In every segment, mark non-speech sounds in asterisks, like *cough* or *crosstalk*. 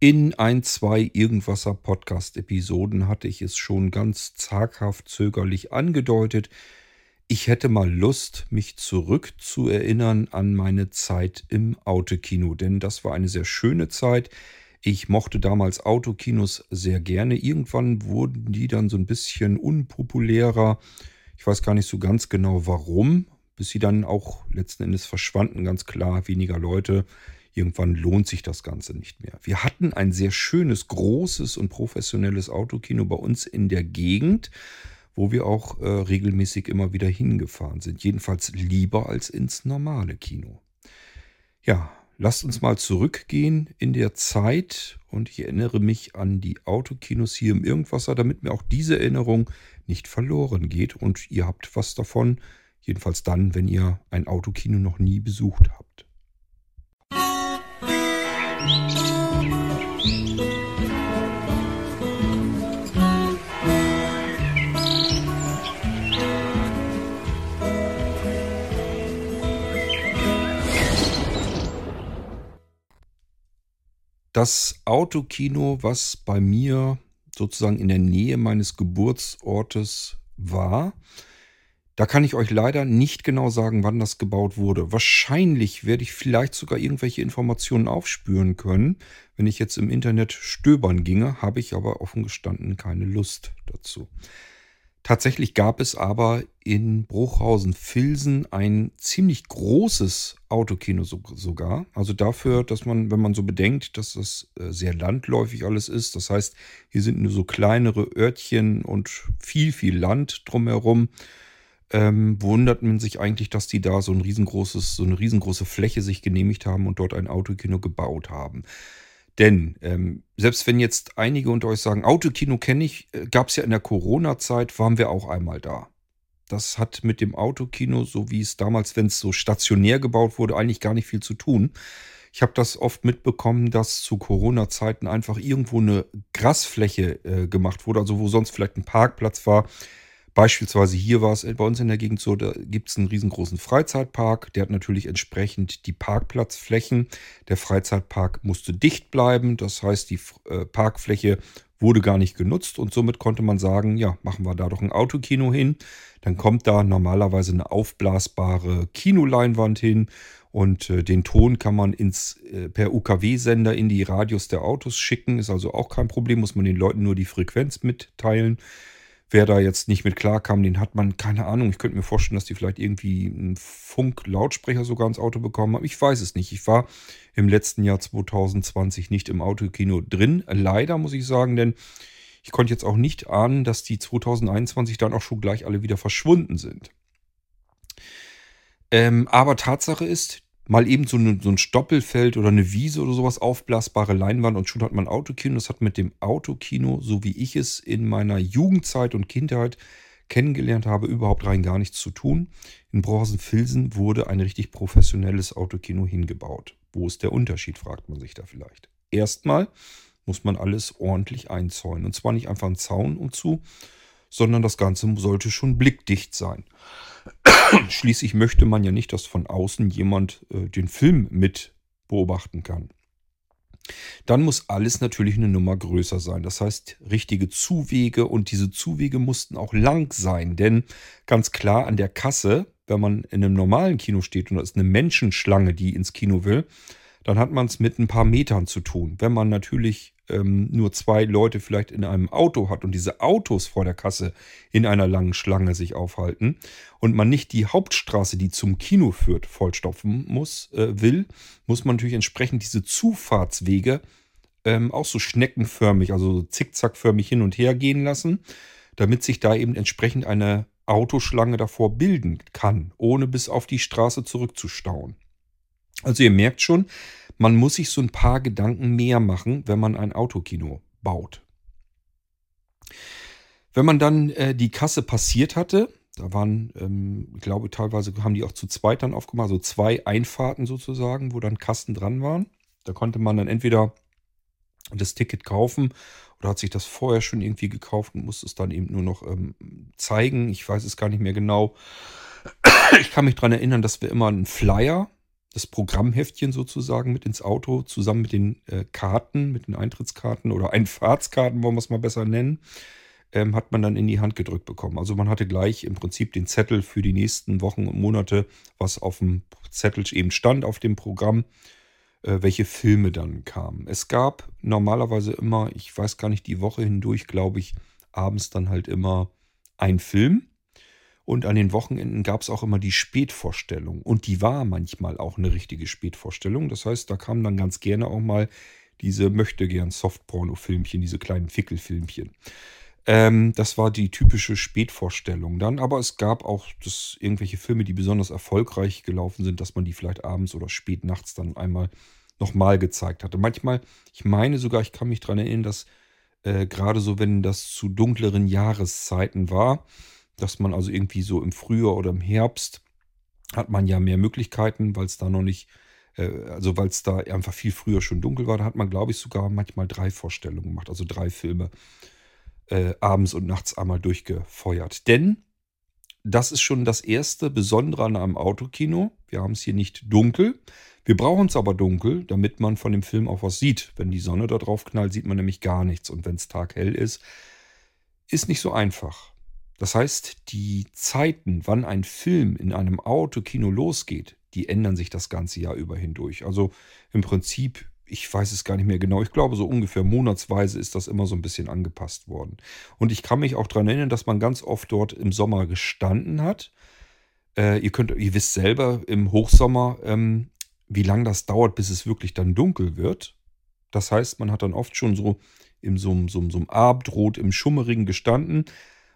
In ein, zwei Irgendwasser Podcast-Episoden hatte ich es schon ganz zaghaft zögerlich angedeutet. Ich hätte mal Lust, mich zurückzuerinnern an meine Zeit im Autokino, denn das war eine sehr schöne Zeit. Ich mochte damals Autokinos sehr gerne. Irgendwann wurden die dann so ein bisschen unpopulärer. Ich weiß gar nicht so ganz genau warum, bis sie dann auch letzten Endes verschwanden, ganz klar, weniger Leute. Irgendwann lohnt sich das Ganze nicht mehr. Wir hatten ein sehr schönes, großes und professionelles Autokino bei uns in der Gegend, wo wir auch äh, regelmäßig immer wieder hingefahren sind. Jedenfalls lieber als ins normale Kino. Ja, lasst uns mal zurückgehen in der Zeit und ich erinnere mich an die Autokinos hier im Irgendwasser, damit mir auch diese Erinnerung nicht verloren geht und ihr habt was davon, jedenfalls dann, wenn ihr ein Autokino noch nie besucht habt. Das Autokino, was bei mir sozusagen in der Nähe meines Geburtsortes war, da kann ich euch leider nicht genau sagen, wann das gebaut wurde. Wahrscheinlich werde ich vielleicht sogar irgendwelche Informationen aufspüren können. Wenn ich jetzt im Internet stöbern ginge, habe ich aber offen gestanden keine Lust dazu. Tatsächlich gab es aber in Bruchhausen-Filsen ein ziemlich großes Autokino sogar. Also dafür, dass man, wenn man so bedenkt, dass das äh, sehr landläufig alles ist. Das heißt, hier sind nur so kleinere Örtchen und viel, viel Land drumherum ähm, wundert man sich eigentlich, dass die da so ein riesengroßes, so eine riesengroße Fläche sich genehmigt haben und dort ein Autokino gebaut haben. Denn ähm, selbst wenn jetzt einige unter euch sagen, Autokino kenne ich, äh, gab es ja in der Corona-Zeit, waren wir auch einmal da. Das hat mit dem Autokino, so wie es damals, wenn es so stationär gebaut wurde, eigentlich gar nicht viel zu tun. Ich habe das oft mitbekommen, dass zu Corona-Zeiten einfach irgendwo eine Grasfläche äh, gemacht wurde, also wo sonst vielleicht ein Parkplatz war, Beispielsweise hier war es bei uns in der Gegend so, da gibt es einen riesengroßen Freizeitpark. Der hat natürlich entsprechend die Parkplatzflächen. Der Freizeitpark musste dicht bleiben. Das heißt, die äh, Parkfläche wurde gar nicht genutzt und somit konnte man sagen, ja, machen wir da doch ein Autokino hin. Dann kommt da normalerweise eine aufblasbare Kinoleinwand hin und äh, den Ton kann man ins, äh, per UKW-Sender in die Radios der Autos schicken. Ist also auch kein Problem, muss man den Leuten nur die Frequenz mitteilen. Wer da jetzt nicht mit klarkam, den hat man, keine Ahnung. Ich könnte mir vorstellen, dass die vielleicht irgendwie einen Funk-Lautsprecher sogar ins Auto bekommen haben. Ich weiß es nicht. Ich war im letzten Jahr 2020 nicht im Autokino drin. Leider muss ich sagen, denn ich konnte jetzt auch nicht ahnen, dass die 2021 dann auch schon gleich alle wieder verschwunden sind. Ähm, aber Tatsache ist, mal eben so, eine, so ein Stoppelfeld oder eine Wiese oder sowas, aufblasbare Leinwand und schon hat man Autokino. Das hat mit dem Autokino, so wie ich es in meiner Jugendzeit und Kindheit kennengelernt habe, überhaupt rein gar nichts zu tun. In Bronzenfilsen wurde ein richtig professionelles Autokino hingebaut. Wo ist der Unterschied, fragt man sich da vielleicht. Erstmal muss man alles ordentlich einzäunen. Und zwar nicht einfach einen Zaun umzu, sondern das Ganze sollte schon blickdicht sein. Schließlich möchte man ja nicht, dass von außen jemand äh, den Film mit beobachten kann. Dann muss alles natürlich eine Nummer größer sein. Das heißt, richtige Zuwege und diese Zuwege mussten auch lang sein. Denn ganz klar an der Kasse, wenn man in einem normalen Kino steht und da ist eine Menschenschlange, die ins Kino will, dann hat man es mit ein paar Metern zu tun. Wenn man natürlich ähm, nur zwei Leute vielleicht in einem Auto hat und diese Autos vor der Kasse in einer langen Schlange sich aufhalten und man nicht die Hauptstraße, die zum Kino führt, vollstopfen muss, äh, will, muss man natürlich entsprechend diese Zufahrtswege ähm, auch so schneckenförmig, also zickzackförmig hin und her gehen lassen, damit sich da eben entsprechend eine Autoschlange davor bilden kann, ohne bis auf die Straße zurückzustauen. Also ihr merkt schon, man muss sich so ein paar Gedanken mehr machen, wenn man ein Autokino baut. Wenn man dann äh, die Kasse passiert hatte, da waren, ähm, ich glaube, teilweise haben die auch zu zweit dann aufgemacht, so zwei Einfahrten sozusagen, wo dann Kasten dran waren. Da konnte man dann entweder das Ticket kaufen oder hat sich das vorher schon irgendwie gekauft und musste es dann eben nur noch ähm, zeigen. Ich weiß es gar nicht mehr genau. Ich kann mich daran erinnern, dass wir immer einen Flyer das Programmheftchen sozusagen mit ins Auto, zusammen mit den äh, Karten, mit den Eintrittskarten oder Einfahrtskarten, wollen wir es mal besser nennen, ähm, hat man dann in die Hand gedrückt bekommen. Also man hatte gleich im Prinzip den Zettel für die nächsten Wochen und Monate, was auf dem Zettel eben stand auf dem Programm, äh, welche Filme dann kamen. Es gab normalerweise immer, ich weiß gar nicht, die Woche hindurch, glaube ich, abends dann halt immer ein Film. Und an den Wochenenden gab es auch immer die Spätvorstellung. Und die war manchmal auch eine richtige Spätvorstellung. Das heißt, da kamen dann ganz gerne auch mal diese möchte gern Softporno-Filmchen, diese kleinen Fickelfilmchen. Ähm, das war die typische Spätvorstellung dann. Aber es gab auch das, irgendwelche Filme, die besonders erfolgreich gelaufen sind, dass man die vielleicht abends oder spät nachts dann einmal nochmal gezeigt hatte. Manchmal, ich meine sogar, ich kann mich daran erinnern, dass äh, gerade so, wenn das zu dunkleren Jahreszeiten war, dass man also irgendwie so im Frühjahr oder im Herbst hat man ja mehr Möglichkeiten, weil es da noch nicht, äh, also weil es da einfach viel früher schon dunkel war. Da hat man, glaube ich, sogar manchmal drei Vorstellungen gemacht, also drei Filme äh, abends und nachts einmal durchgefeuert. Denn das ist schon das erste Besondere an einem Autokino. Wir haben es hier nicht dunkel. Wir brauchen es aber dunkel, damit man von dem Film auch was sieht. Wenn die Sonne da drauf knallt, sieht man nämlich gar nichts. Und wenn es taghell ist, ist nicht so einfach. Das heißt, die Zeiten, wann ein Film in einem Autokino losgeht, die ändern sich das ganze Jahr über hindurch. Also im Prinzip, ich weiß es gar nicht mehr genau, ich glaube so ungefähr monatsweise ist das immer so ein bisschen angepasst worden. Und ich kann mich auch daran erinnern, dass man ganz oft dort im Sommer gestanden hat. Äh, ihr könnt, ihr wisst selber im Hochsommer, ähm, wie lange das dauert, bis es wirklich dann dunkel wird. Das heißt, man hat dann oft schon so in so, so, so einem Abendrot im Schummerigen gestanden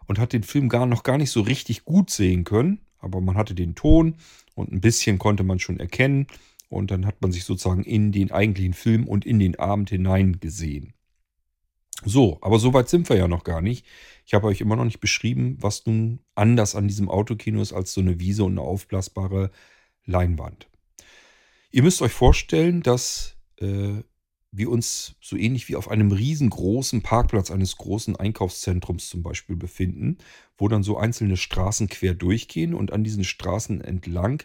und hat den Film gar noch gar nicht so richtig gut sehen können. Aber man hatte den Ton und ein bisschen konnte man schon erkennen. Und dann hat man sich sozusagen in den eigentlichen Film und in den Abend hinein gesehen. So, aber so weit sind wir ja noch gar nicht. Ich habe euch immer noch nicht beschrieben, was nun anders an diesem Autokino ist als so eine Wiese und eine aufblasbare Leinwand. Ihr müsst euch vorstellen, dass äh, wir uns so ähnlich wie auf einem riesengroßen Parkplatz eines großen Einkaufszentrums zum Beispiel befinden, wo dann so einzelne Straßen quer durchgehen und an diesen Straßen entlang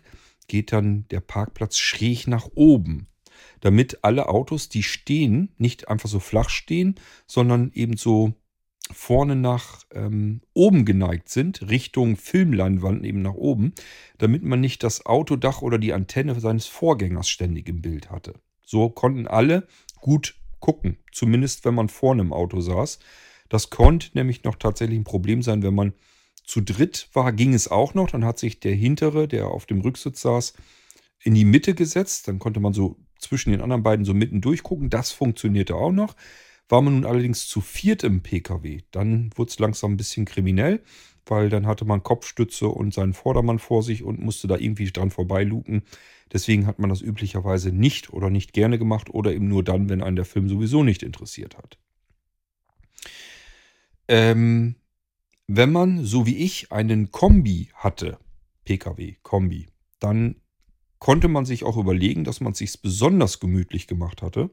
geht dann der Parkplatz schräg nach oben, damit alle Autos, die stehen, nicht einfach so flach stehen, sondern eben so vorne nach ähm, oben geneigt sind, Richtung Filmleinwand eben nach oben, damit man nicht das Autodach oder die Antenne seines Vorgängers ständig im Bild hatte. So konnten alle gut gucken, zumindest wenn man vorne im Auto saß. Das konnte nämlich noch tatsächlich ein Problem sein, wenn man zu dritt war, ging es auch noch. Dann hat sich der hintere, der auf dem Rücksitz saß, in die Mitte gesetzt. Dann konnte man so zwischen den anderen beiden so mitten durchgucken. Das funktionierte auch noch. War man nun allerdings zu viert im Pkw, dann wurde es langsam ein bisschen kriminell, weil dann hatte man Kopfstütze und seinen Vordermann vor sich und musste da irgendwie dran vorbeiluken. Deswegen hat man das üblicherweise nicht oder nicht gerne gemacht oder eben nur dann, wenn einen der Film sowieso nicht interessiert hat. Ähm, wenn man, so wie ich, einen Kombi hatte, Pkw, Kombi, dann konnte man sich auch überlegen, dass man es sich besonders gemütlich gemacht hatte.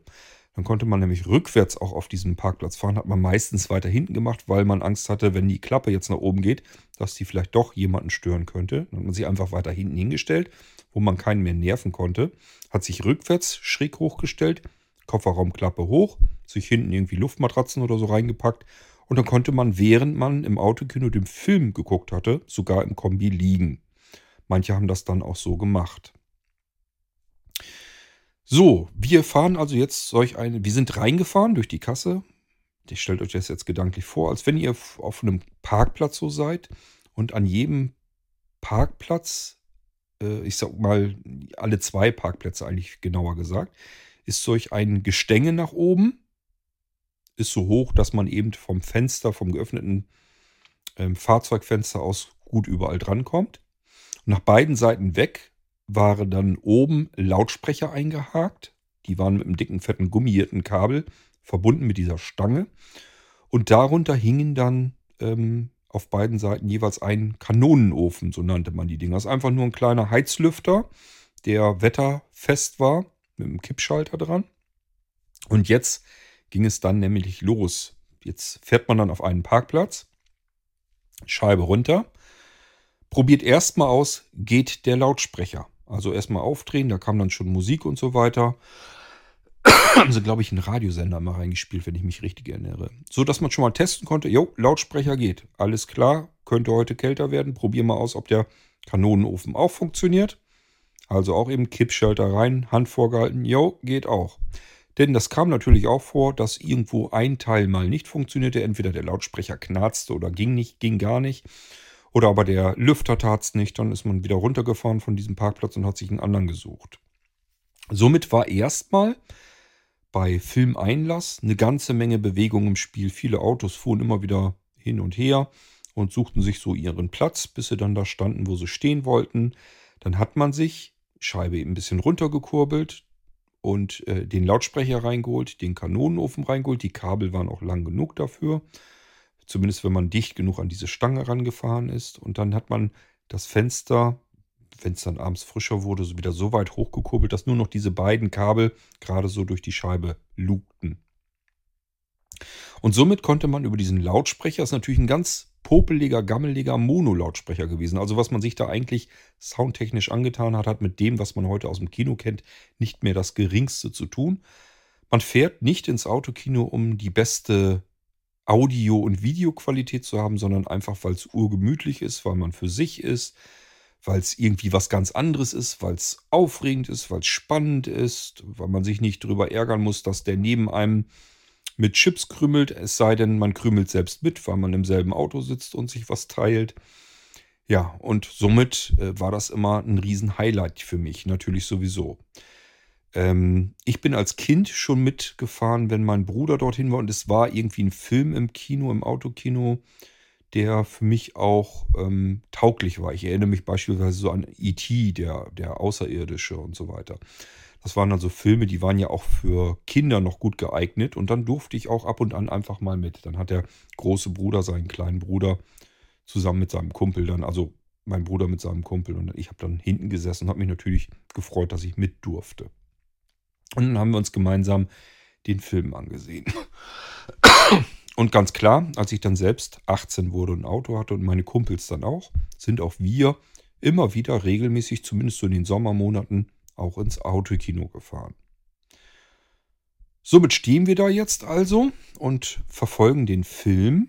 Dann konnte man nämlich rückwärts auch auf diesem Parkplatz fahren. Hat man meistens weiter hinten gemacht, weil man Angst hatte, wenn die Klappe jetzt nach oben geht, dass die vielleicht doch jemanden stören könnte. Dann hat man sie einfach weiter hinten hingestellt, wo man keinen mehr nerven konnte. Hat sich rückwärts schräg hochgestellt, Kofferraumklappe hoch, sich hinten irgendwie Luftmatratzen oder so reingepackt. Und dann konnte man, während man im Autokino den Film geguckt hatte, sogar im Kombi liegen. Manche haben das dann auch so gemacht. So, wir fahren also jetzt solch eine. Wir sind reingefahren durch die Kasse. Ich stellt euch das jetzt gedanklich vor, als wenn ihr auf einem Parkplatz so seid und an jedem Parkplatz, ich sag mal, alle zwei Parkplätze eigentlich genauer gesagt, ist solch ein Gestänge nach oben. Ist so hoch, dass man eben vom Fenster, vom geöffneten ähm, Fahrzeugfenster aus gut überall drankommt. Und nach beiden Seiten weg waren dann oben Lautsprecher eingehakt. Die waren mit einem dicken, fetten, gummierten Kabel verbunden mit dieser Stange. Und darunter hingen dann ähm, auf beiden Seiten jeweils ein Kanonenofen, so nannte man die Dinger. Das ist einfach nur ein kleiner Heizlüfter, der wetterfest war, mit einem Kippschalter dran. Und jetzt ging es dann nämlich los. Jetzt fährt man dann auf einen Parkplatz, Scheibe runter, probiert erstmal aus, geht der Lautsprecher. Also erstmal aufdrehen, da kam dann schon Musik und so weiter. Haben sie, glaube ich, einen Radiosender mal reingespielt, wenn ich mich richtig erinnere. So dass man schon mal testen konnte, jo, Lautsprecher geht. Alles klar, könnte heute kälter werden. Probier mal aus, ob der Kanonenofen auch funktioniert. Also auch eben Kippschalter rein, Hand vorgehalten, jo, geht auch. Denn das kam natürlich auch vor, dass irgendwo ein Teil mal nicht funktionierte. Entweder der Lautsprecher knarzte oder ging nicht, ging gar nicht. Oder aber der Lüfter tat es nicht. Dann ist man wieder runtergefahren von diesem Parkplatz und hat sich einen anderen gesucht. Somit war erstmal bei Filmeinlass eine ganze Menge Bewegung im Spiel. Viele Autos fuhren immer wieder hin und her und suchten sich so ihren Platz, bis sie dann da standen, wo sie stehen wollten. Dann hat man sich Scheibe ein bisschen runtergekurbelt und äh, den Lautsprecher reingeholt, den Kanonenofen reingeholt. Die Kabel waren auch lang genug dafür. Zumindest wenn man dicht genug an diese Stange rangefahren ist. Und dann hat man das Fenster wenn es dann abends frischer wurde, so wieder so weit hochgekurbelt, dass nur noch diese beiden Kabel gerade so durch die Scheibe lugten. Und somit konnte man über diesen Lautsprecher, ist natürlich ein ganz popeliger, gammeliger Mono-Lautsprecher gewesen. Also was man sich da eigentlich soundtechnisch angetan hat, hat mit dem, was man heute aus dem Kino kennt, nicht mehr das geringste zu tun. Man fährt nicht ins Autokino, um die beste Audio- und Videoqualität zu haben, sondern einfach, weil es urgemütlich ist, weil man für sich ist, weil es irgendwie was ganz anderes ist, weil es aufregend ist, weil es spannend ist, weil man sich nicht darüber ärgern muss, dass der neben einem mit Chips krümelt, es sei denn, man krümelt selbst mit, weil man im selben Auto sitzt und sich was teilt. Ja, und somit äh, war das immer ein Riesen-Highlight für mich, natürlich sowieso. Ähm, ich bin als Kind schon mitgefahren, wenn mein Bruder dorthin war und es war irgendwie ein Film im Kino, im Autokino der für mich auch ähm, tauglich war. Ich erinnere mich beispielsweise so an E.T., der, der Außerirdische und so weiter. Das waren also Filme, die waren ja auch für Kinder noch gut geeignet und dann durfte ich auch ab und an einfach mal mit. Dann hat der große Bruder seinen kleinen Bruder zusammen mit seinem Kumpel dann, also mein Bruder mit seinem Kumpel und ich habe dann hinten gesessen und habe mich natürlich gefreut, dass ich mit durfte. Und dann haben wir uns gemeinsam den Film angesehen. Und ganz klar, als ich dann selbst 18 wurde und ein Auto hatte und meine Kumpels dann auch, sind auch wir immer wieder regelmäßig, zumindest so in den Sommermonaten, auch ins Autokino gefahren. Somit stehen wir da jetzt also und verfolgen den Film.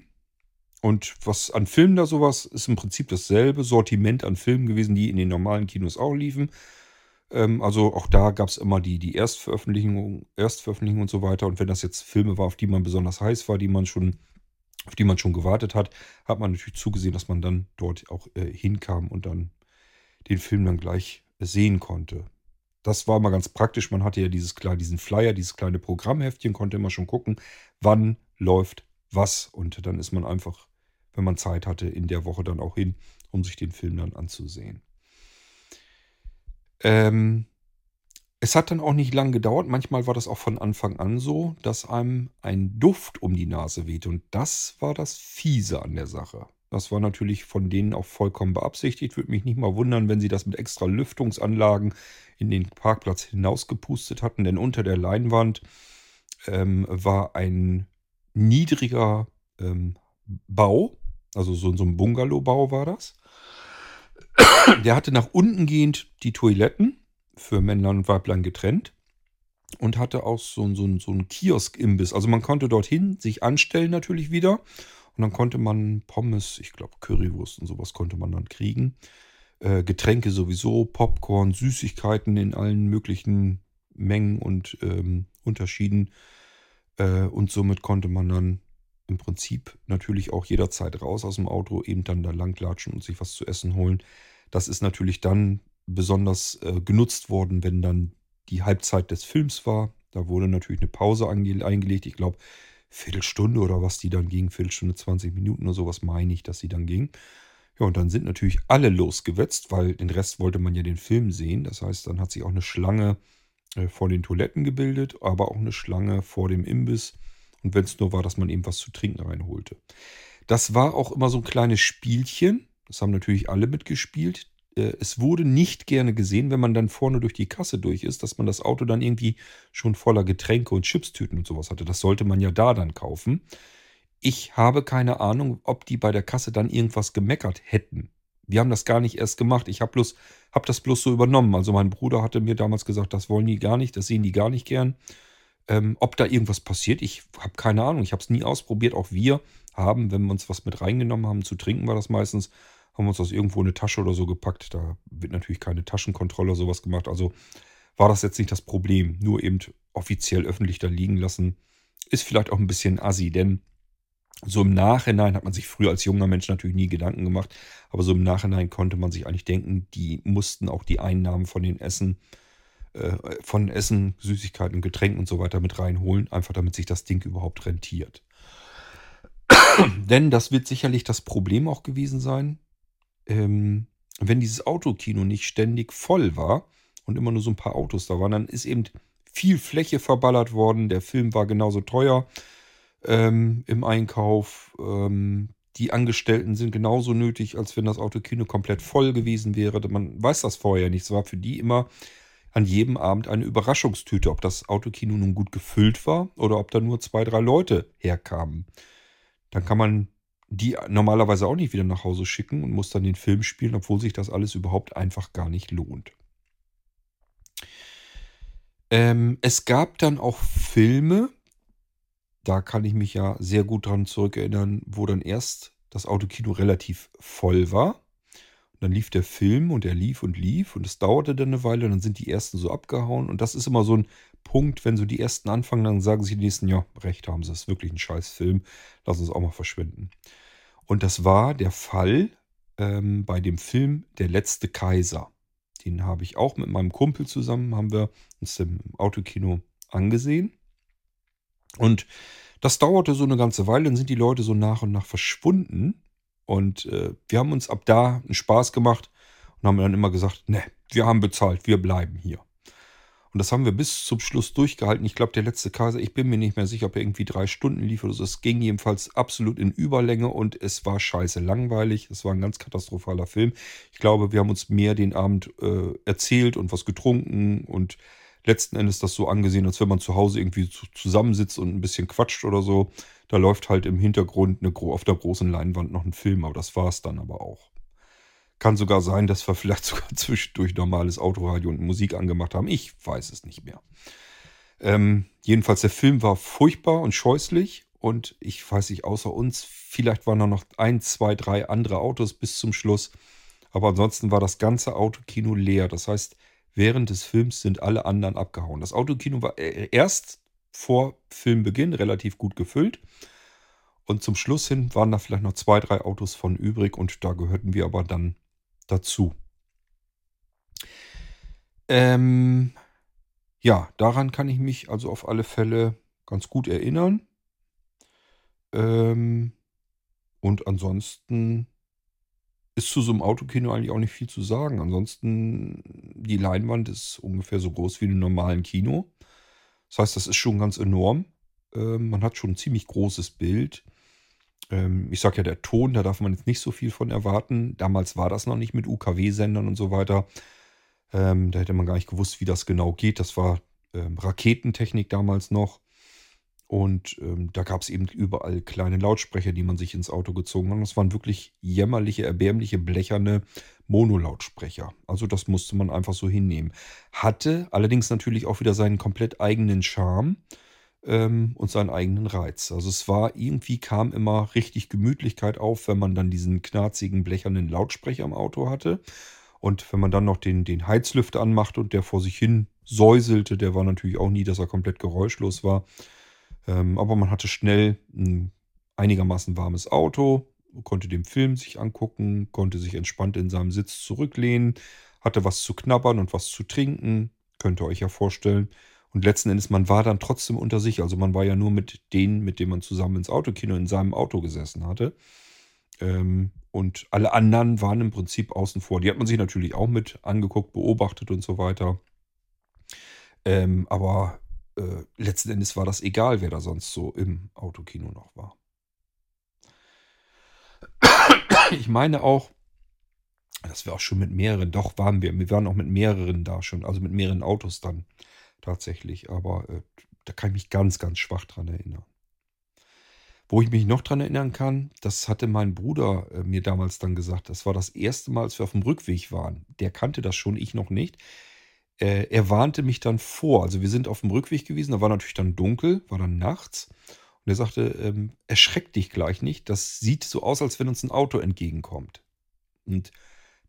Und was an Filmen da sowas ist im Prinzip dasselbe Sortiment an Filmen gewesen, die in den normalen Kinos auch liefen. Ähm, also auch da gab es immer die, die Erstveröffentlichung, Erstveröffentlichung und so weiter. Und wenn das jetzt Filme war, auf die man besonders heiß war, die man schon, auf die man schon gewartet hat, hat man natürlich zugesehen, dass man dann dort auch äh, hinkam und dann den Film dann gleich sehen konnte. Das war mal ganz praktisch. Man hatte ja dieses diesen Flyer, dieses kleine Programmheftchen, konnte immer schon gucken, wann läuft was. Und dann ist man einfach, wenn man Zeit hatte, in der Woche dann auch hin, um sich den Film dann anzusehen. Ähm, es hat dann auch nicht lang gedauert. Manchmal war das auch von Anfang an so, dass einem ein Duft um die Nase wehte. Und das war das Fiese an der Sache. Das war natürlich von denen auch vollkommen beabsichtigt. Würde mich nicht mal wundern, wenn sie das mit extra Lüftungsanlagen in den Parkplatz hinausgepustet hatten. Denn unter der Leinwand ähm, war ein niedriger ähm, Bau. Also so, so ein Bungalowbau war das. Der hatte nach unten gehend die Toiletten für Männlein und Weiblein getrennt und hatte auch so, so, so einen Kiosk-Imbiss. Also man konnte dorthin sich anstellen natürlich wieder und dann konnte man Pommes, ich glaube Currywurst und sowas konnte man dann kriegen. Äh, Getränke sowieso, Popcorn, Süßigkeiten in allen möglichen Mengen und ähm, Unterschieden. Äh, und somit konnte man dann im Prinzip natürlich auch jederzeit raus aus dem Auto, eben dann da langlatschen und sich was zu essen holen. Das ist natürlich dann besonders äh, genutzt worden, wenn dann die Halbzeit des Films war. Da wurde natürlich eine Pause eingelegt. Ich glaube, Viertelstunde oder was die dann ging, Viertelstunde, 20 Minuten oder sowas meine ich, dass sie dann ging. Ja, und dann sind natürlich alle losgewetzt, weil den Rest wollte man ja den Film sehen. Das heißt, dann hat sich auch eine Schlange äh, vor den Toiletten gebildet, aber auch eine Schlange vor dem Imbiss. Und wenn es nur war, dass man eben was zu trinken reinholte. Das war auch immer so ein kleines Spielchen. Das haben natürlich alle mitgespielt. Äh, es wurde nicht gerne gesehen, wenn man dann vorne durch die Kasse durch ist, dass man das Auto dann irgendwie schon voller Getränke und Chipstüten und sowas hatte. Das sollte man ja da dann kaufen. Ich habe keine Ahnung, ob die bei der Kasse dann irgendwas gemeckert hätten. wir haben das gar nicht erst gemacht. Ich habe hab das bloß so übernommen. Also mein Bruder hatte mir damals gesagt, das wollen die gar nicht, das sehen die gar nicht gern. Ähm, ob da irgendwas passiert, ich habe keine Ahnung. Ich habe es nie ausprobiert. Auch wir haben, wenn wir uns was mit reingenommen haben, zu trinken war das meistens, haben wir uns das irgendwo in eine Tasche oder so gepackt. Da wird natürlich keine Taschenkontrolle oder sowas gemacht. Also war das jetzt nicht das Problem. Nur eben offiziell öffentlich da liegen lassen. Ist vielleicht auch ein bisschen assi, denn so im Nachhinein hat man sich früher als junger Mensch natürlich nie Gedanken gemacht, aber so im Nachhinein konnte man sich eigentlich denken, die mussten auch die Einnahmen von den Essen, äh, von Essen, Süßigkeiten, Getränken und so weiter mit reinholen, einfach damit sich das Ding überhaupt rentiert. *coughs* Denn das wird sicherlich das Problem auch gewesen sein, ähm, wenn dieses Autokino nicht ständig voll war und immer nur so ein paar Autos da waren, dann ist eben viel Fläche verballert worden. Der Film war genauso teuer ähm, im Einkauf. Ähm, die Angestellten sind genauso nötig, als wenn das Autokino komplett voll gewesen wäre. Man weiß das vorher nicht. Es war für die immer an jedem Abend eine Überraschungstüte, ob das Autokino nun gut gefüllt war oder ob da nur zwei, drei Leute herkamen. Dann kann man die normalerweise auch nicht wieder nach Hause schicken und muss dann den Film spielen, obwohl sich das alles überhaupt einfach gar nicht lohnt. Ähm, es gab dann auch Filme, da kann ich mich ja sehr gut dran zurückerinnern, wo dann erst das Autokino relativ voll war. Und dann lief der Film und er lief und lief und es dauerte dann eine Weile und dann sind die ersten so abgehauen. Und das ist immer so ein Punkt, wenn so die ersten anfangen, dann sagen sich die nächsten, ja, recht haben sie, es ist wirklich ein scheiß Film, lass uns auch mal verschwinden. Und das war der Fall ähm, bei dem Film Der letzte Kaiser. Den habe ich auch mit meinem Kumpel zusammen, haben wir uns im Autokino angesehen. Und das dauerte so eine ganze Weile, dann sind die Leute so nach und nach verschwunden. Und äh, wir haben uns ab da einen Spaß gemacht und haben dann immer gesagt, ne, wir haben bezahlt, wir bleiben hier. Und das haben wir bis zum Schluss durchgehalten. Ich glaube, der letzte Kaiser, ich bin mir nicht mehr sicher, ob er irgendwie drei Stunden lief oder so. Es ging jedenfalls absolut in Überlänge und es war scheiße langweilig. Es war ein ganz katastrophaler Film. Ich glaube, wir haben uns mehr den Abend äh, erzählt und was getrunken und letzten Endes das so angesehen, als wenn man zu Hause irgendwie zusammensitzt und ein bisschen quatscht oder so. Da läuft halt im Hintergrund eine, auf der großen Leinwand noch ein Film, aber das war es dann aber auch. Kann sogar sein, dass wir *laughs* vielleicht sogar zwischendurch normales Autoradio und Musik angemacht haben. Ich weiß es nicht mehr. Ähm, jedenfalls, der Film war furchtbar und scheußlich. Und ich weiß nicht, außer uns, vielleicht waren da noch ein, zwei, drei andere Autos bis zum Schluss. Aber ansonsten war das ganze Autokino leer. Das heißt, während des Films sind alle anderen abgehauen. Das Autokino war äh, erst vor Filmbeginn relativ gut gefüllt. Und zum Schluss hin waren da vielleicht noch zwei, drei Autos von übrig und da gehörten wir aber dann dazu. Ähm, ja, daran kann ich mich also auf alle Fälle ganz gut erinnern. Ähm, und ansonsten ist zu so einem Autokino eigentlich auch nicht viel zu sagen. Ansonsten, die Leinwand ist ungefähr so groß wie in einem normalen Kino. Das heißt, das ist schon ganz enorm. Ähm, man hat schon ein ziemlich großes Bild. Ähm, ich sage ja, der Ton, da darf man jetzt nicht so viel von erwarten. Damals war das noch nicht mit UKW-Sendern und so weiter. Ähm, da hätte man gar nicht gewusst, wie das genau geht. Das war Raketentechnik damals noch. Und ähm, da gab es eben überall kleine Lautsprecher, die man sich ins Auto gezogen hat. Das waren wirklich jämmerliche, erbärmliche, blecherne Monolautsprecher. Also das musste man einfach so hinnehmen. Hatte allerdings natürlich auch wieder seinen komplett eigenen Charme ähm, und seinen eigenen Reiz. Also es war irgendwie kam immer richtig Gemütlichkeit auf, wenn man dann diesen knarzigen, blechernen Lautsprecher im Auto hatte. Und wenn man dann noch den, den Heizlüfter anmachte und der vor sich hin säuselte, der war natürlich auch nie, dass er komplett geräuschlos war. Ähm, aber man hatte schnell ein einigermaßen warmes Auto, konnte den Film sich angucken, konnte sich entspannt in seinem Sitz zurücklehnen, hatte was zu knabbern und was zu trinken, könnt ihr euch ja vorstellen. Und letzten Endes, man war dann trotzdem unter sich. Also man war ja nur mit denen, mit denen man zusammen ins Autokino in seinem Auto gesessen hatte. Ähm, und alle anderen waren im Prinzip außen vor. Die hat man sich natürlich auch mit angeguckt, beobachtet und so weiter. Ähm, aber äh, letzten Endes war das egal, wer da sonst so im Autokino noch war. Ich meine auch, dass wir auch schon mit mehreren, doch waren wir, wir waren auch mit mehreren da schon, also mit mehreren Autos dann tatsächlich. Aber äh, da kann ich mich ganz, ganz schwach dran erinnern. Wo ich mich noch dran erinnern kann, das hatte mein Bruder äh, mir damals dann gesagt. Das war das erste Mal, als wir auf dem Rückweg waren. Der kannte das schon, ich noch nicht. Äh, er warnte mich dann vor. Also wir sind auf dem Rückweg gewesen, da war natürlich dann dunkel, war dann nachts. Und er sagte, ähm, erschreck dich gleich nicht. Das sieht so aus, als wenn uns ein Auto entgegenkommt. Und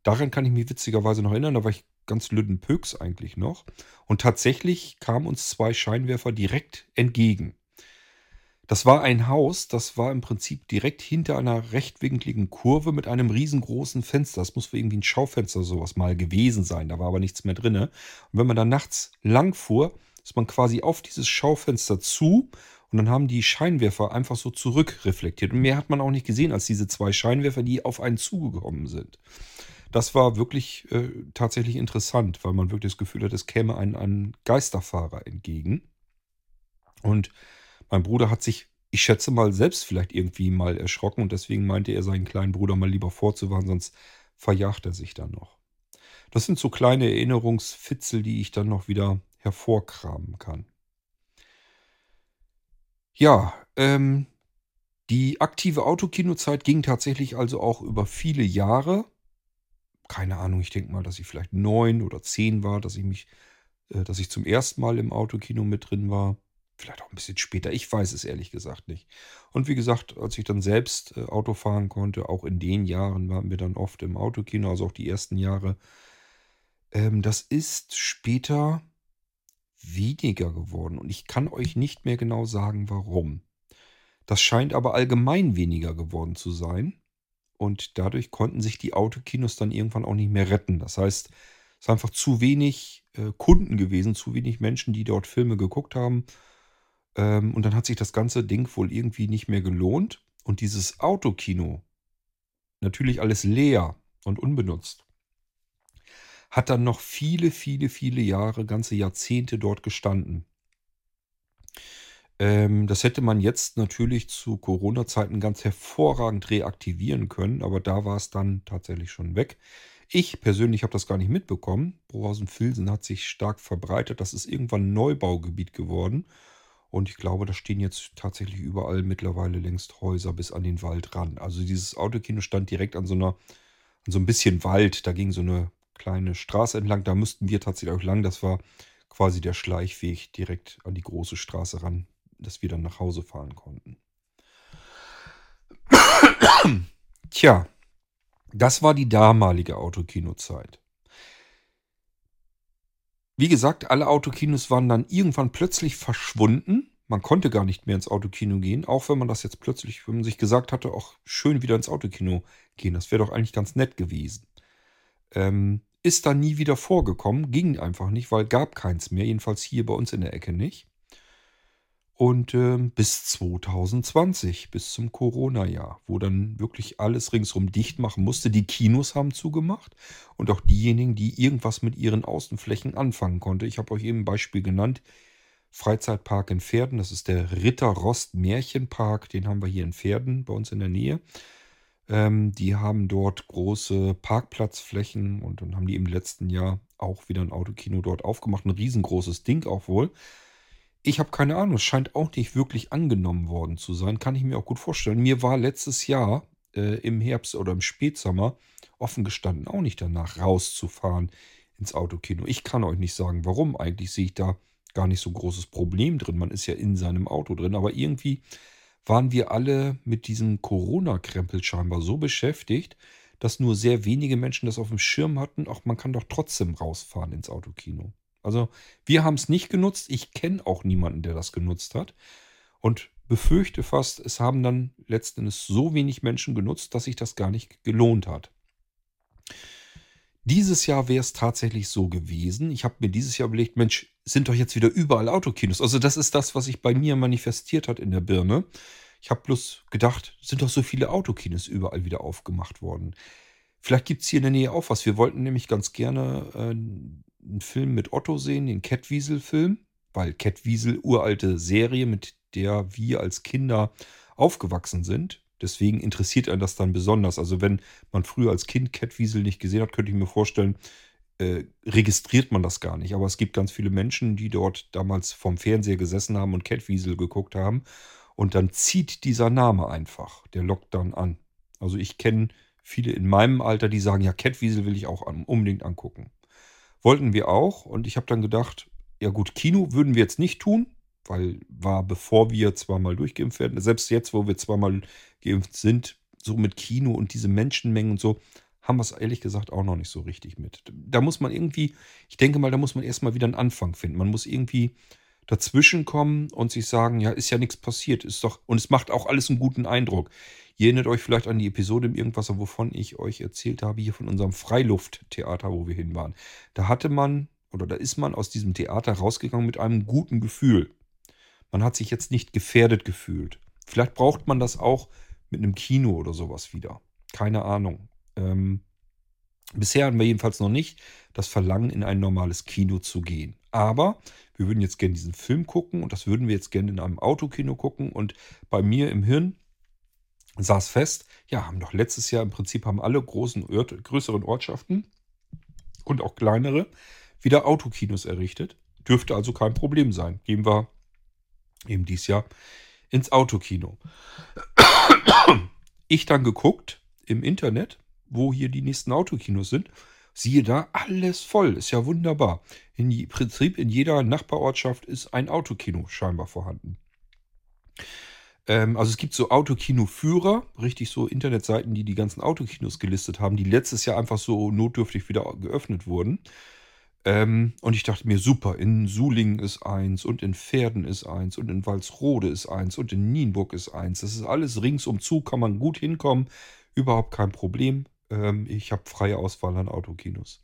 daran kann ich mich witzigerweise noch erinnern. Da war ich ganz lüdenpöks eigentlich noch. Und tatsächlich kamen uns zwei Scheinwerfer direkt entgegen. Das war ein Haus, das war im Prinzip direkt hinter einer rechtwinkligen Kurve mit einem riesengroßen Fenster. Das muss irgendwie ein Schaufenster sowas mal gewesen sein. Da war aber nichts mehr drin. Und wenn man dann nachts lang fuhr, ist man quasi auf dieses Schaufenster zu und dann haben die Scheinwerfer einfach so zurückreflektiert. Und mehr hat man auch nicht gesehen als diese zwei Scheinwerfer, die auf einen zugekommen sind. Das war wirklich äh, tatsächlich interessant, weil man wirklich das Gefühl hat, es käme ein, ein Geisterfahrer entgegen. Und mein Bruder hat sich, ich schätze mal, selbst vielleicht irgendwie mal erschrocken und deswegen meinte er, seinen kleinen Bruder mal lieber vorzuwarnen, sonst verjagt er sich dann noch. Das sind so kleine Erinnerungsfitzel, die ich dann noch wieder hervorkramen kann. Ja, ähm, die aktive Autokinozeit ging tatsächlich also auch über viele Jahre. Keine Ahnung, ich denke mal, dass ich vielleicht neun oder zehn war, dass ich mich, äh, dass ich zum ersten Mal im Autokino mit drin war. Vielleicht auch ein bisschen später. Ich weiß es ehrlich gesagt nicht. Und wie gesagt, als ich dann selbst äh, Auto fahren konnte, auch in den Jahren waren wir dann oft im Autokino, also auch die ersten Jahre. Ähm, das ist später weniger geworden. Und ich kann euch nicht mehr genau sagen, warum. Das scheint aber allgemein weniger geworden zu sein. Und dadurch konnten sich die Autokinos dann irgendwann auch nicht mehr retten. Das heißt, es ist einfach zu wenig äh, Kunden gewesen, zu wenig Menschen, die dort Filme geguckt haben. Ähm, und dann hat sich das ganze Ding wohl irgendwie nicht mehr gelohnt. Und dieses Autokino, natürlich alles leer und unbenutzt, hat dann noch viele, viele, viele Jahre, ganze Jahrzehnte dort gestanden. Ähm, das hätte man jetzt natürlich zu Corona-Zeiten ganz hervorragend reaktivieren können, aber da war es dann tatsächlich schon weg. Ich persönlich habe das gar nicht mitbekommen. Brohausen-Filsen hat sich stark verbreitet. Das ist irgendwann Neubaugebiet geworden. Und ich glaube, da stehen jetzt tatsächlich überall mittlerweile längst Häuser bis an den Wald ran. Also dieses Autokino stand direkt an so einer, an so ein bisschen Wald. Da ging so eine kleine Straße entlang. Da müssten wir tatsächlich auch lang. Das war quasi der Schleichweg direkt an die große Straße ran, dass wir dann nach Hause fahren konnten. Tja, das war die damalige Autokinozeit. Wie gesagt, alle Autokinos waren dann irgendwann plötzlich verschwunden. Man konnte gar nicht mehr ins Autokino gehen, auch wenn man das jetzt plötzlich, wenn man sich gesagt hatte, auch schön wieder ins Autokino gehen. Das wäre doch eigentlich ganz nett gewesen. Ähm, ist da nie wieder vorgekommen, ging einfach nicht, weil gab keins mehr, jedenfalls hier bei uns in der Ecke nicht. Und äh, bis 2020, bis zum Corona-Jahr, wo dann wirklich alles ringsum dicht machen musste. Die Kinos haben zugemacht und auch diejenigen, die irgendwas mit ihren Außenflächen anfangen konnte. Ich habe euch eben ein Beispiel genannt. Freizeitpark in Pferden, das ist der Ritterrost Märchenpark, den haben wir hier in Pferden bei uns in der Nähe. Ähm, die haben dort große Parkplatzflächen und dann haben die im letzten Jahr auch wieder ein Autokino dort aufgemacht. Ein riesengroßes Ding auch wohl. Ich habe keine Ahnung, es scheint auch nicht wirklich angenommen worden zu sein. Kann ich mir auch gut vorstellen. Mir war letztes Jahr äh, im Herbst oder im Spätsommer offen gestanden, auch nicht danach rauszufahren ins Autokino. Ich kann euch nicht sagen, warum. Eigentlich sehe ich da gar nicht so ein großes Problem drin. Man ist ja in seinem Auto drin. Aber irgendwie waren wir alle mit diesem Corona-Krempel scheinbar so beschäftigt, dass nur sehr wenige Menschen das auf dem Schirm hatten. Auch man kann doch trotzdem rausfahren ins Autokino. Also wir haben es nicht genutzt. Ich kenne auch niemanden, der das genutzt hat. Und befürchte fast, es haben dann letzten Endes so wenig Menschen genutzt, dass sich das gar nicht gelohnt hat. Dieses Jahr wäre es tatsächlich so gewesen. Ich habe mir dieses Jahr überlegt, Mensch, sind doch jetzt wieder überall Autokinos. Also das ist das, was sich bei mir manifestiert hat in der Birne. Ich habe bloß gedacht, sind doch so viele Autokinos überall wieder aufgemacht worden. Vielleicht gibt es hier in der Nähe auch was. Wir wollten nämlich ganz gerne äh, einen Film mit Otto sehen, den Catwiesel-Film, weil Catwiesel uralte Serie, mit der wir als Kinder aufgewachsen sind. Deswegen interessiert einen das dann besonders. Also wenn man früher als Kind Catwiesel nicht gesehen hat, könnte ich mir vorstellen, äh, registriert man das gar nicht. Aber es gibt ganz viele Menschen, die dort damals vom Fernseher gesessen haben und Catwiesel geguckt haben. Und dann zieht dieser Name einfach, der lockt dann an. Also ich kenne viele in meinem Alter, die sagen, ja, Catwiesel will ich auch unbedingt angucken. Wollten wir auch und ich habe dann gedacht, ja gut, Kino würden wir jetzt nicht tun, weil war bevor wir zweimal durchgeimpft werden, selbst jetzt, wo wir zweimal geimpft sind, so mit Kino und diese Menschenmengen und so, haben wir es ehrlich gesagt auch noch nicht so richtig mit. Da muss man irgendwie, ich denke mal, da muss man erstmal wieder einen Anfang finden. Man muss irgendwie dazwischen kommen und sich sagen, ja, ist ja nichts passiert, ist doch, und es macht auch alles einen guten Eindruck. Ihr erinnert euch vielleicht an die Episode im Irgendwas, wovon ich euch erzählt habe, hier von unserem Freilufttheater, wo wir hin waren. Da hatte man, oder da ist man aus diesem Theater rausgegangen mit einem guten Gefühl. Man hat sich jetzt nicht gefährdet gefühlt. Vielleicht braucht man das auch mit einem Kino oder sowas wieder. Keine Ahnung. Ähm, bisher hatten wir jedenfalls noch nicht das Verlangen, in ein normales Kino zu gehen. Aber wir würden jetzt gerne diesen Film gucken und das würden wir jetzt gerne in einem Autokino gucken. Und bei mir im Hirn saß fest, ja, haben doch letztes Jahr im Prinzip haben alle großen, größeren Ortschaften und auch kleinere wieder Autokinos errichtet. Dürfte also kein Problem sein. Gehen wir eben dieses Jahr ins Autokino. Ich dann geguckt im Internet, wo hier die nächsten Autokinos sind. Siehe da, alles voll. Ist ja wunderbar. Im Prinzip in jeder Nachbarortschaft ist ein Autokino scheinbar vorhanden. Ähm, also es gibt so Autokino-Führer, richtig so Internetseiten, die die ganzen Autokinos gelistet haben, die letztes Jahr einfach so notdürftig wieder geöffnet wurden. Ähm, und ich dachte mir, super, in Sulingen ist eins und in Pferden ist eins und in Walsrode ist eins und in Nienburg ist eins. Das ist alles ringsum zu, kann man gut hinkommen, überhaupt kein Problem. Ähm, ich habe freie Auswahl an Autokinos.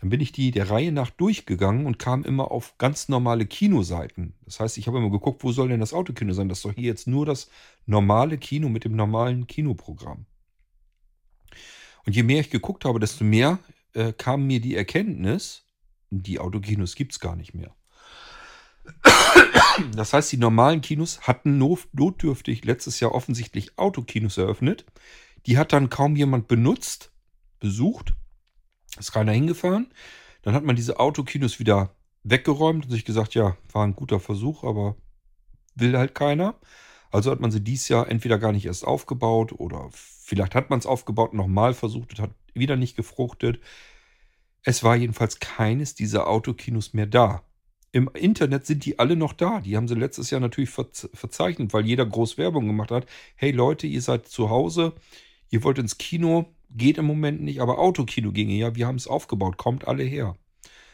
Dann bin ich die der Reihe nach durchgegangen und kam immer auf ganz normale Kinoseiten. Das heißt, ich habe immer geguckt, wo soll denn das Autokino sein? Das ist doch hier jetzt nur das normale Kino mit dem normalen Kinoprogramm. Und je mehr ich geguckt habe, desto mehr äh, kam mir die Erkenntnis, die Autokinos gibt es gar nicht mehr. Das heißt, die normalen Kinos hatten notdürftig letztes Jahr offensichtlich Autokinos eröffnet. Die hat dann kaum jemand benutzt, besucht, ist keiner hingefahren. Dann hat man diese Autokinos wieder weggeräumt und sich gesagt, ja, war ein guter Versuch, aber will halt keiner. Also hat man sie dieses Jahr entweder gar nicht erst aufgebaut oder vielleicht hat man es aufgebaut, nochmal versucht und hat wieder nicht gefruchtet. Es war jedenfalls keines dieser Autokinos mehr da. Im Internet sind die alle noch da. Die haben sie letztes Jahr natürlich verzeichnet, weil jeder groß Werbung gemacht hat. Hey Leute, ihr seid zu Hause, ihr wollt ins Kino, geht im Moment nicht, aber Autokino ginge ja. Wir haben es aufgebaut, kommt alle her.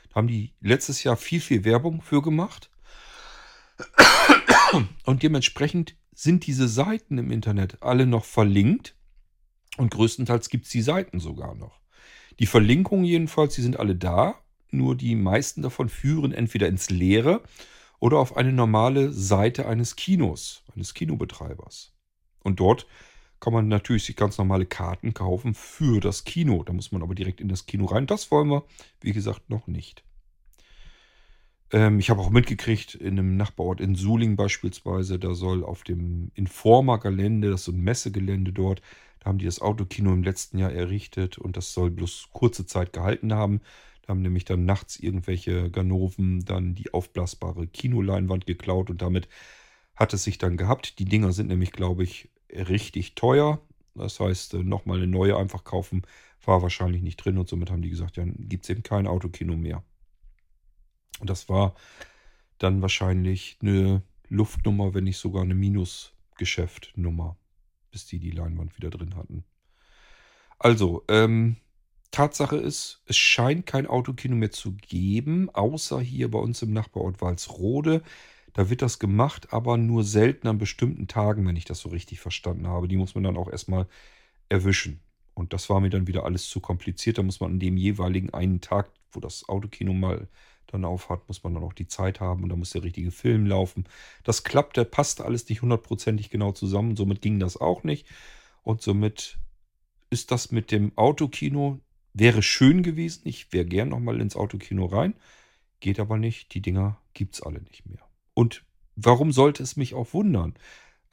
Da haben die letztes Jahr viel, viel Werbung für gemacht. Und dementsprechend sind diese Seiten im Internet alle noch verlinkt. Und größtenteils gibt es die Seiten sogar noch. Die Verlinkungen jedenfalls, die sind alle da, nur die meisten davon führen entweder ins Leere oder auf eine normale Seite eines Kinos, eines Kinobetreibers. Und dort kann man natürlich sich ganz normale Karten kaufen für das Kino. Da muss man aber direkt in das Kino rein. Das wollen wir, wie gesagt, noch nicht. Ähm, ich habe auch mitgekriegt, in einem Nachbarort in Suling beispielsweise, da soll auf dem Informa-Gelände, das ist so ein Messegelände dort, haben die das Autokino im letzten Jahr errichtet und das soll bloß kurze Zeit gehalten haben. Da haben nämlich dann nachts irgendwelche Ganoven dann die aufblasbare Kinoleinwand geklaut und damit hat es sich dann gehabt. Die Dinger sind nämlich, glaube ich, richtig teuer. Das heißt, äh, nochmal eine neue einfach kaufen war wahrscheinlich nicht drin und somit haben die gesagt, ja, gibt es eben kein Autokino mehr. Und das war dann wahrscheinlich eine Luftnummer, wenn nicht sogar eine Minusgeschäftnummer bis die die Leinwand wieder drin hatten. Also, ähm, Tatsache ist, es scheint kein Autokino mehr zu geben, außer hier bei uns im Nachbarort Walsrode. Da wird das gemacht, aber nur selten an bestimmten Tagen, wenn ich das so richtig verstanden habe. Die muss man dann auch erstmal erwischen. Und das war mir dann wieder alles zu kompliziert. Da muss man an dem jeweiligen einen Tag, wo das Autokino mal dann aufhat, muss man dann auch die Zeit haben und da muss der richtige Film laufen. Das klappt, der passt alles nicht hundertprozentig genau zusammen. Somit ging das auch nicht. Und somit ist das mit dem Autokino, wäre schön gewesen. Ich wäre gern nochmal ins Autokino rein. Geht aber nicht. Die Dinger gibt es alle nicht mehr. Und warum sollte es mich auch wundern?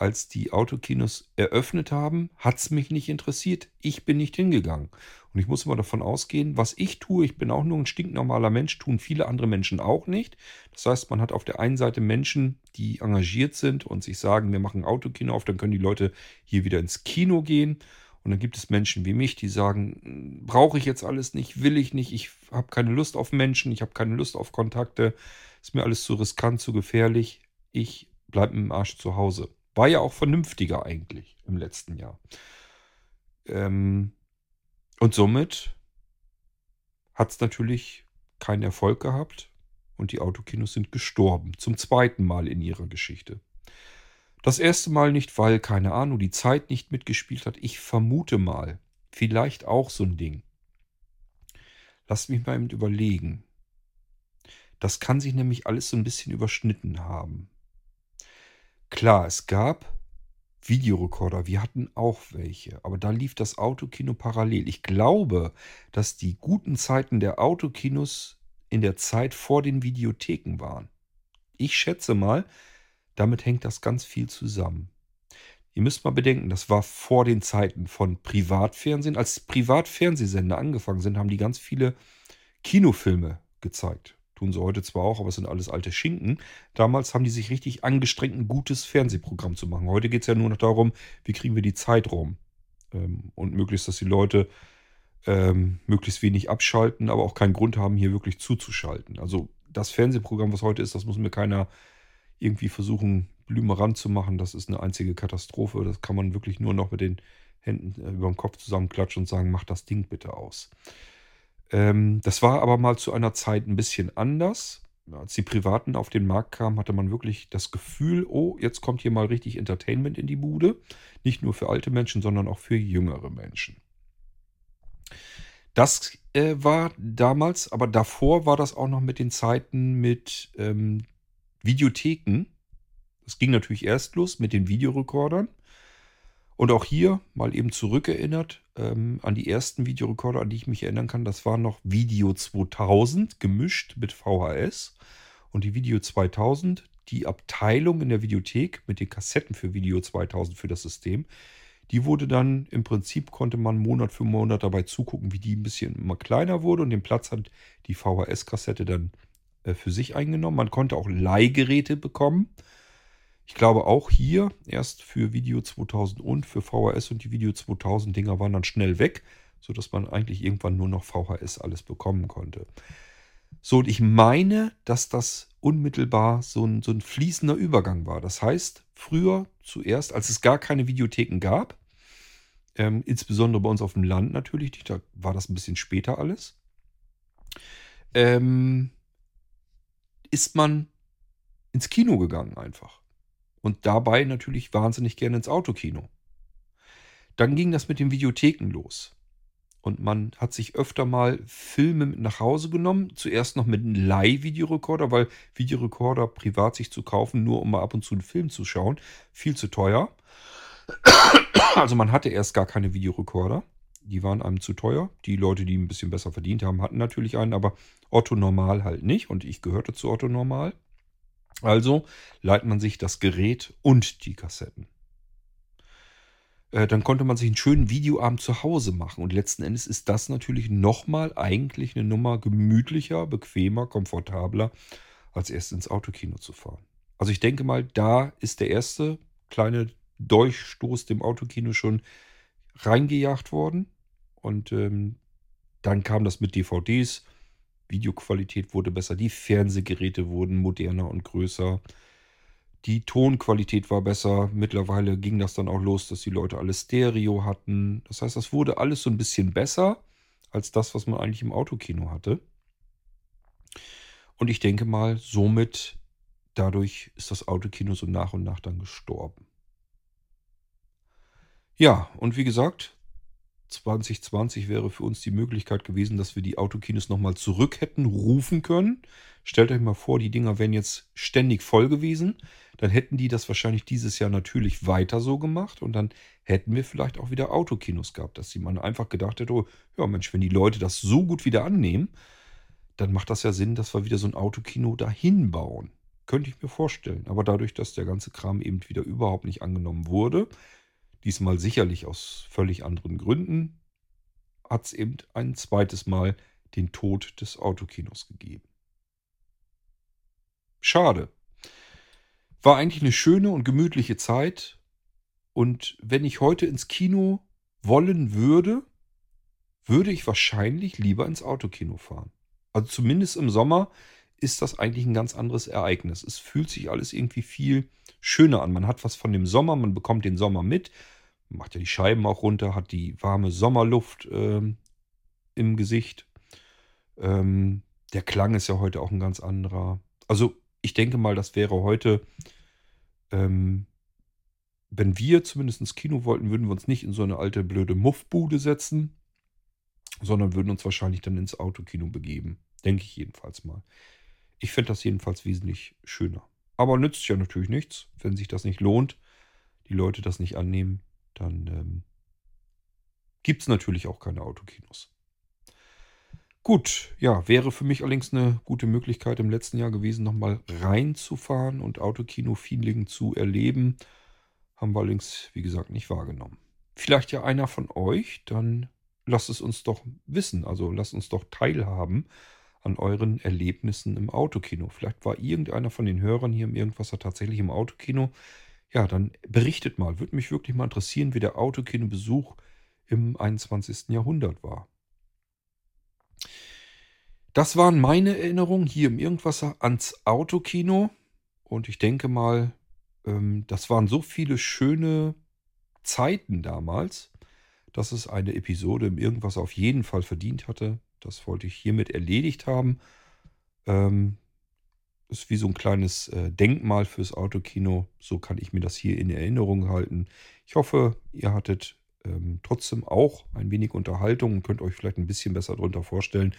als die Autokinos eröffnet haben, hat es mich nicht interessiert. Ich bin nicht hingegangen. Und ich muss immer davon ausgehen, was ich tue, ich bin auch nur ein stinknormaler Mensch, tun viele andere Menschen auch nicht. Das heißt, man hat auf der einen Seite Menschen, die engagiert sind und sich sagen, wir machen Autokino auf, dann können die Leute hier wieder ins Kino gehen. Und dann gibt es Menschen wie mich, die sagen, brauche ich jetzt alles nicht, will ich nicht, ich habe keine Lust auf Menschen, ich habe keine Lust auf Kontakte, ist mir alles zu riskant, zu gefährlich. Ich bleibe mit dem Arsch zu Hause. War ja auch vernünftiger eigentlich im letzten Jahr. Ähm, und somit hat es natürlich keinen Erfolg gehabt und die Autokinos sind gestorben. Zum zweiten Mal in ihrer Geschichte. Das erste Mal nicht, weil, keine Ahnung, die Zeit nicht mitgespielt hat. Ich vermute mal, vielleicht auch so ein Ding. Lasst mich mal eben überlegen. Das kann sich nämlich alles so ein bisschen überschnitten haben. Klar, es gab Videorekorder, wir hatten auch welche, aber da lief das Autokino parallel. Ich glaube, dass die guten Zeiten der Autokinos in der Zeit vor den Videotheken waren. Ich schätze mal, damit hängt das ganz viel zusammen. Ihr müsst mal bedenken, das war vor den Zeiten von Privatfernsehen. Als Privatfernsehsender angefangen sind, haben die ganz viele Kinofilme gezeigt. Tun sie heute zwar auch, aber es sind alles alte Schinken. Damals haben die sich richtig angestrengt, ein gutes Fernsehprogramm zu machen. Heute geht es ja nur noch darum, wie kriegen wir die Zeit rum. Ähm, und möglichst, dass die Leute ähm, möglichst wenig abschalten, aber auch keinen Grund haben, hier wirklich zuzuschalten. Also das Fernsehprogramm, was heute ist, das muss mir keiner irgendwie versuchen, blümerant zu machen. Das ist eine einzige Katastrophe. Das kann man wirklich nur noch mit den Händen äh, über dem Kopf zusammenklatschen und sagen, mach das Ding bitte aus. Ähm, das war aber mal zu einer Zeit ein bisschen anders. Als die Privaten auf den Markt kamen, hatte man wirklich das Gefühl, oh, jetzt kommt hier mal richtig Entertainment in die Bude. Nicht nur für alte Menschen, sondern auch für jüngere Menschen. Das äh, war damals, aber davor war das auch noch mit den Zeiten mit ähm, Videotheken. Es ging natürlich erst los mit den Videorekordern. Und auch hier mal eben zurückerinnert ähm, an die ersten Videorekorder, an die ich mich erinnern kann. Das war noch Video 2000 gemischt mit VHS. Und die Video 2000, die Abteilung in der Videothek mit den Kassetten für Video 2000 für das System, die wurde dann im Prinzip, konnte man Monat für Monat dabei zugucken, wie die ein bisschen immer kleiner wurde. Und den Platz hat die VHS-Kassette dann äh, für sich eingenommen. Man konnte auch Leihgeräte bekommen. Ich glaube auch hier erst für Video 2000 und für VHS und die Video 2000 Dinger waren dann schnell weg, sodass man eigentlich irgendwann nur noch VHS alles bekommen konnte. So, und ich meine, dass das unmittelbar so ein, so ein fließender Übergang war. Das heißt, früher zuerst, als es gar keine Videotheken gab, ähm, insbesondere bei uns auf dem Land natürlich, da war das ein bisschen später alles, ähm, ist man ins Kino gegangen einfach und dabei natürlich wahnsinnig gerne ins Autokino. Dann ging das mit den Videotheken los. Und man hat sich öfter mal Filme mit nach Hause genommen. Zuerst noch mit einem Leih-Videorekorder, weil Videorekorder privat sich zu kaufen, nur um mal ab und zu einen Film zu schauen, viel zu teuer. Also man hatte erst gar keine Videorekorder. Die waren einem zu teuer. Die Leute, die ein bisschen besser verdient haben, hatten natürlich einen, aber Otto Normal halt nicht. Und ich gehörte zu Otto Normal. Also leiht man sich das Gerät und die Kassetten. Äh, dann konnte man sich einen schönen Videoabend zu Hause machen. Und letzten Endes ist das natürlich nochmal eigentlich eine Nummer gemütlicher, bequemer, komfortabler, als erst ins Autokino zu fahren. Also ich denke mal, da ist der erste kleine Durchstoß dem Autokino schon reingejagt worden. Und ähm, dann kam das mit DVDs Videoqualität wurde besser, die Fernsehgeräte wurden moderner und größer. Die Tonqualität war besser. Mittlerweile ging das dann auch los, dass die Leute alles Stereo hatten. Das heißt, das wurde alles so ein bisschen besser als das, was man eigentlich im Autokino hatte. Und ich denke mal, somit, dadurch ist das Autokino so nach und nach dann gestorben. Ja, und wie gesagt, 2020 wäre für uns die Möglichkeit gewesen, dass wir die Autokinos nochmal zurück hätten rufen können. Stellt euch mal vor, die Dinger wären jetzt ständig voll gewesen. Dann hätten die das wahrscheinlich dieses Jahr natürlich weiter so gemacht und dann hätten wir vielleicht auch wieder Autokinos gehabt, dass man einfach gedacht hätte, oh, ja Mensch, wenn die Leute das so gut wieder annehmen, dann macht das ja Sinn, dass wir wieder so ein Autokino dahin bauen. Könnte ich mir vorstellen. Aber dadurch, dass der ganze Kram eben wieder überhaupt nicht angenommen wurde, diesmal sicherlich aus völlig anderen Gründen, hat es eben ein zweites Mal den Tod des Autokinos gegeben. Schade. War eigentlich eine schöne und gemütliche Zeit. Und wenn ich heute ins Kino wollen würde, würde ich wahrscheinlich lieber ins Autokino fahren. Also zumindest im Sommer ist das eigentlich ein ganz anderes Ereignis. Es fühlt sich alles irgendwie viel schöner an. Man hat was von dem Sommer, man bekommt den Sommer mit, macht ja die Scheiben auch runter, hat die warme Sommerluft ähm, im Gesicht. Ähm, der Klang ist ja heute auch ein ganz anderer. Also ich denke mal, das wäre heute, ähm, wenn wir zumindest ins Kino wollten, würden wir uns nicht in so eine alte blöde Muffbude setzen, sondern würden uns wahrscheinlich dann ins Autokino begeben. Denke ich jedenfalls mal. Ich fände das jedenfalls wesentlich schöner. Aber nützt ja natürlich nichts, wenn sich das nicht lohnt, die Leute das nicht annehmen, dann ähm, gibt es natürlich auch keine Autokinos. Gut, ja, wäre für mich allerdings eine gute Möglichkeit im letzten Jahr gewesen, nochmal reinzufahren und Autokino-Feeling zu erleben. Haben wir allerdings, wie gesagt, nicht wahrgenommen. Vielleicht ja einer von euch, dann lasst es uns doch wissen. Also lasst uns doch teilhaben an euren Erlebnissen im Autokino. Vielleicht war irgendeiner von den Hörern hier im Irgendwasser tatsächlich im Autokino. Ja, dann berichtet mal. Würde mich wirklich mal interessieren, wie der Autokinobesuch im 21. Jahrhundert war. Das waren meine Erinnerungen hier im Irgendwasser ans Autokino. Und ich denke mal, ähm, das waren so viele schöne Zeiten damals, dass es eine Episode im Irgendwasser auf jeden Fall verdient hatte. Das wollte ich hiermit erledigt haben. Ähm, ist wie so ein kleines äh, Denkmal fürs Autokino. So kann ich mir das hier in Erinnerung halten. Ich hoffe, ihr hattet ähm, trotzdem auch ein wenig Unterhaltung und könnt euch vielleicht ein bisschen besser darunter vorstellen,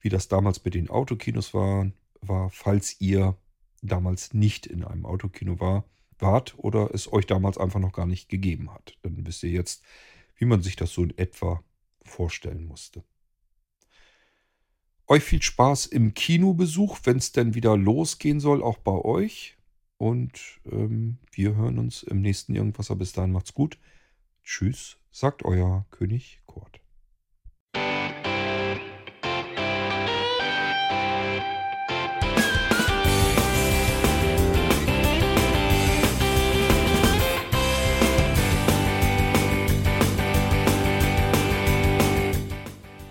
wie das damals mit den Autokinos war, war, falls ihr damals nicht in einem Autokino war, wart oder es euch damals einfach noch gar nicht gegeben hat. Dann wisst ihr jetzt, wie man sich das so in etwa vorstellen musste. Euch viel Spaß im Kinobesuch, wenn es denn wieder losgehen soll, auch bei euch. Und ähm, wir hören uns im nächsten Irgendwasser. Bis dahin macht's gut. Tschüss, sagt euer König